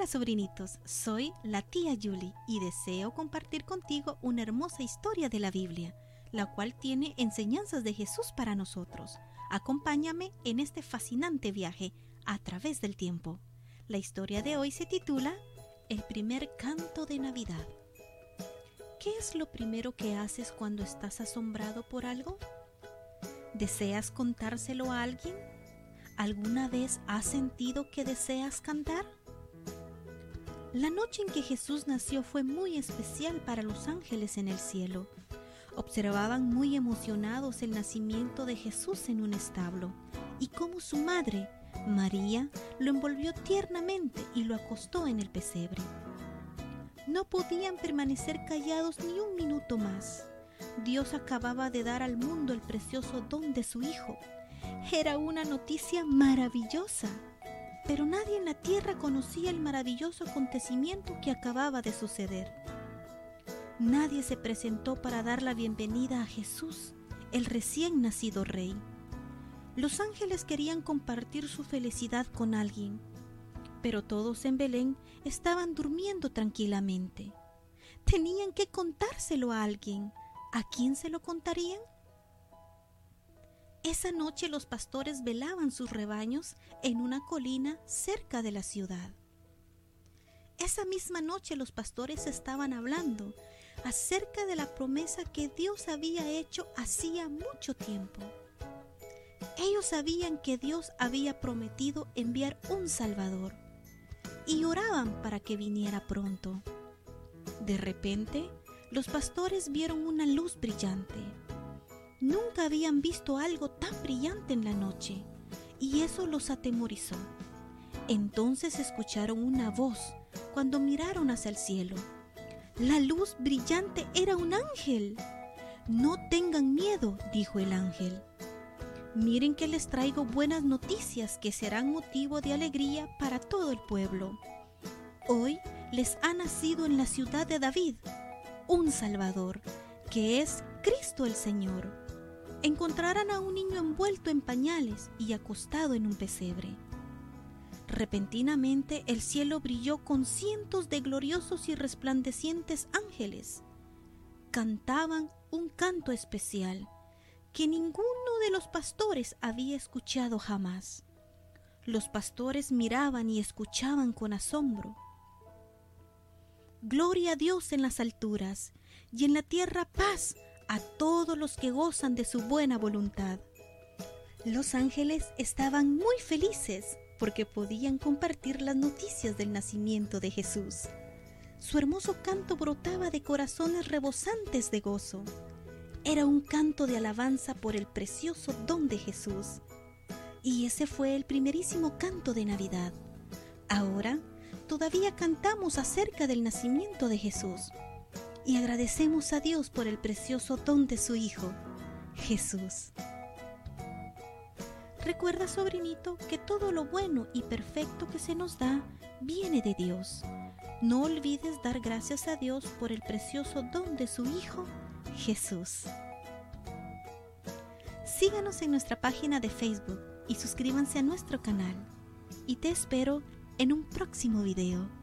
Hola sobrinitos, soy la tía Julie y deseo compartir contigo una hermosa historia de la Biblia, la cual tiene enseñanzas de Jesús para nosotros. Acompáñame en este fascinante viaje a través del tiempo. La historia de hoy se titula El primer canto de Navidad. ¿Qué es lo primero que haces cuando estás asombrado por algo? ¿Deseas contárselo a alguien? ¿Alguna vez has sentido que deseas cantar? La noche en que Jesús nació fue muy especial para los ángeles en el cielo. Observaban muy emocionados el nacimiento de Jesús en un establo y cómo su madre, María, lo envolvió tiernamente y lo acostó en el pesebre. No podían permanecer callados ni un minuto más. Dios acababa de dar al mundo el precioso don de su Hijo. Era una noticia maravillosa pero nadie en la tierra conocía el maravilloso acontecimiento que acababa de suceder. Nadie se presentó para dar la bienvenida a Jesús, el recién nacido rey. Los ángeles querían compartir su felicidad con alguien, pero todos en Belén estaban durmiendo tranquilamente. Tenían que contárselo a alguien. ¿A quién se lo contarían? Esa noche los pastores velaban sus rebaños en una colina cerca de la ciudad. Esa misma noche los pastores estaban hablando acerca de la promesa que Dios había hecho hacía mucho tiempo. Ellos sabían que Dios había prometido enviar un Salvador y oraban para que viniera pronto. De repente, los pastores vieron una luz brillante Nunca habían visto algo tan brillante en la noche y eso los atemorizó. Entonces escucharon una voz cuando miraron hacia el cielo. La luz brillante era un ángel. No tengan miedo, dijo el ángel. Miren que les traigo buenas noticias que serán motivo de alegría para todo el pueblo. Hoy les ha nacido en la ciudad de David un Salvador, que es Cristo el Señor encontrarán a un niño envuelto en pañales y acostado en un pesebre. Repentinamente el cielo brilló con cientos de gloriosos y resplandecientes ángeles. Cantaban un canto especial que ninguno de los pastores había escuchado jamás. Los pastores miraban y escuchaban con asombro. Gloria a Dios en las alturas y en la tierra paz a todos los que gozan de su buena voluntad. Los ángeles estaban muy felices porque podían compartir las noticias del nacimiento de Jesús. Su hermoso canto brotaba de corazones rebosantes de gozo. Era un canto de alabanza por el precioso don de Jesús. Y ese fue el primerísimo canto de Navidad. Ahora todavía cantamos acerca del nacimiento de Jesús y agradecemos a Dios por el precioso don de su Hijo, Jesús. Recuerda, sobrinito, que todo lo bueno y perfecto que se nos da viene de Dios. No olvides dar gracias a Dios por el precioso don de su Hijo, Jesús. Síganos en nuestra página de Facebook y suscríbanse a nuestro canal. Y te espero en un próximo video.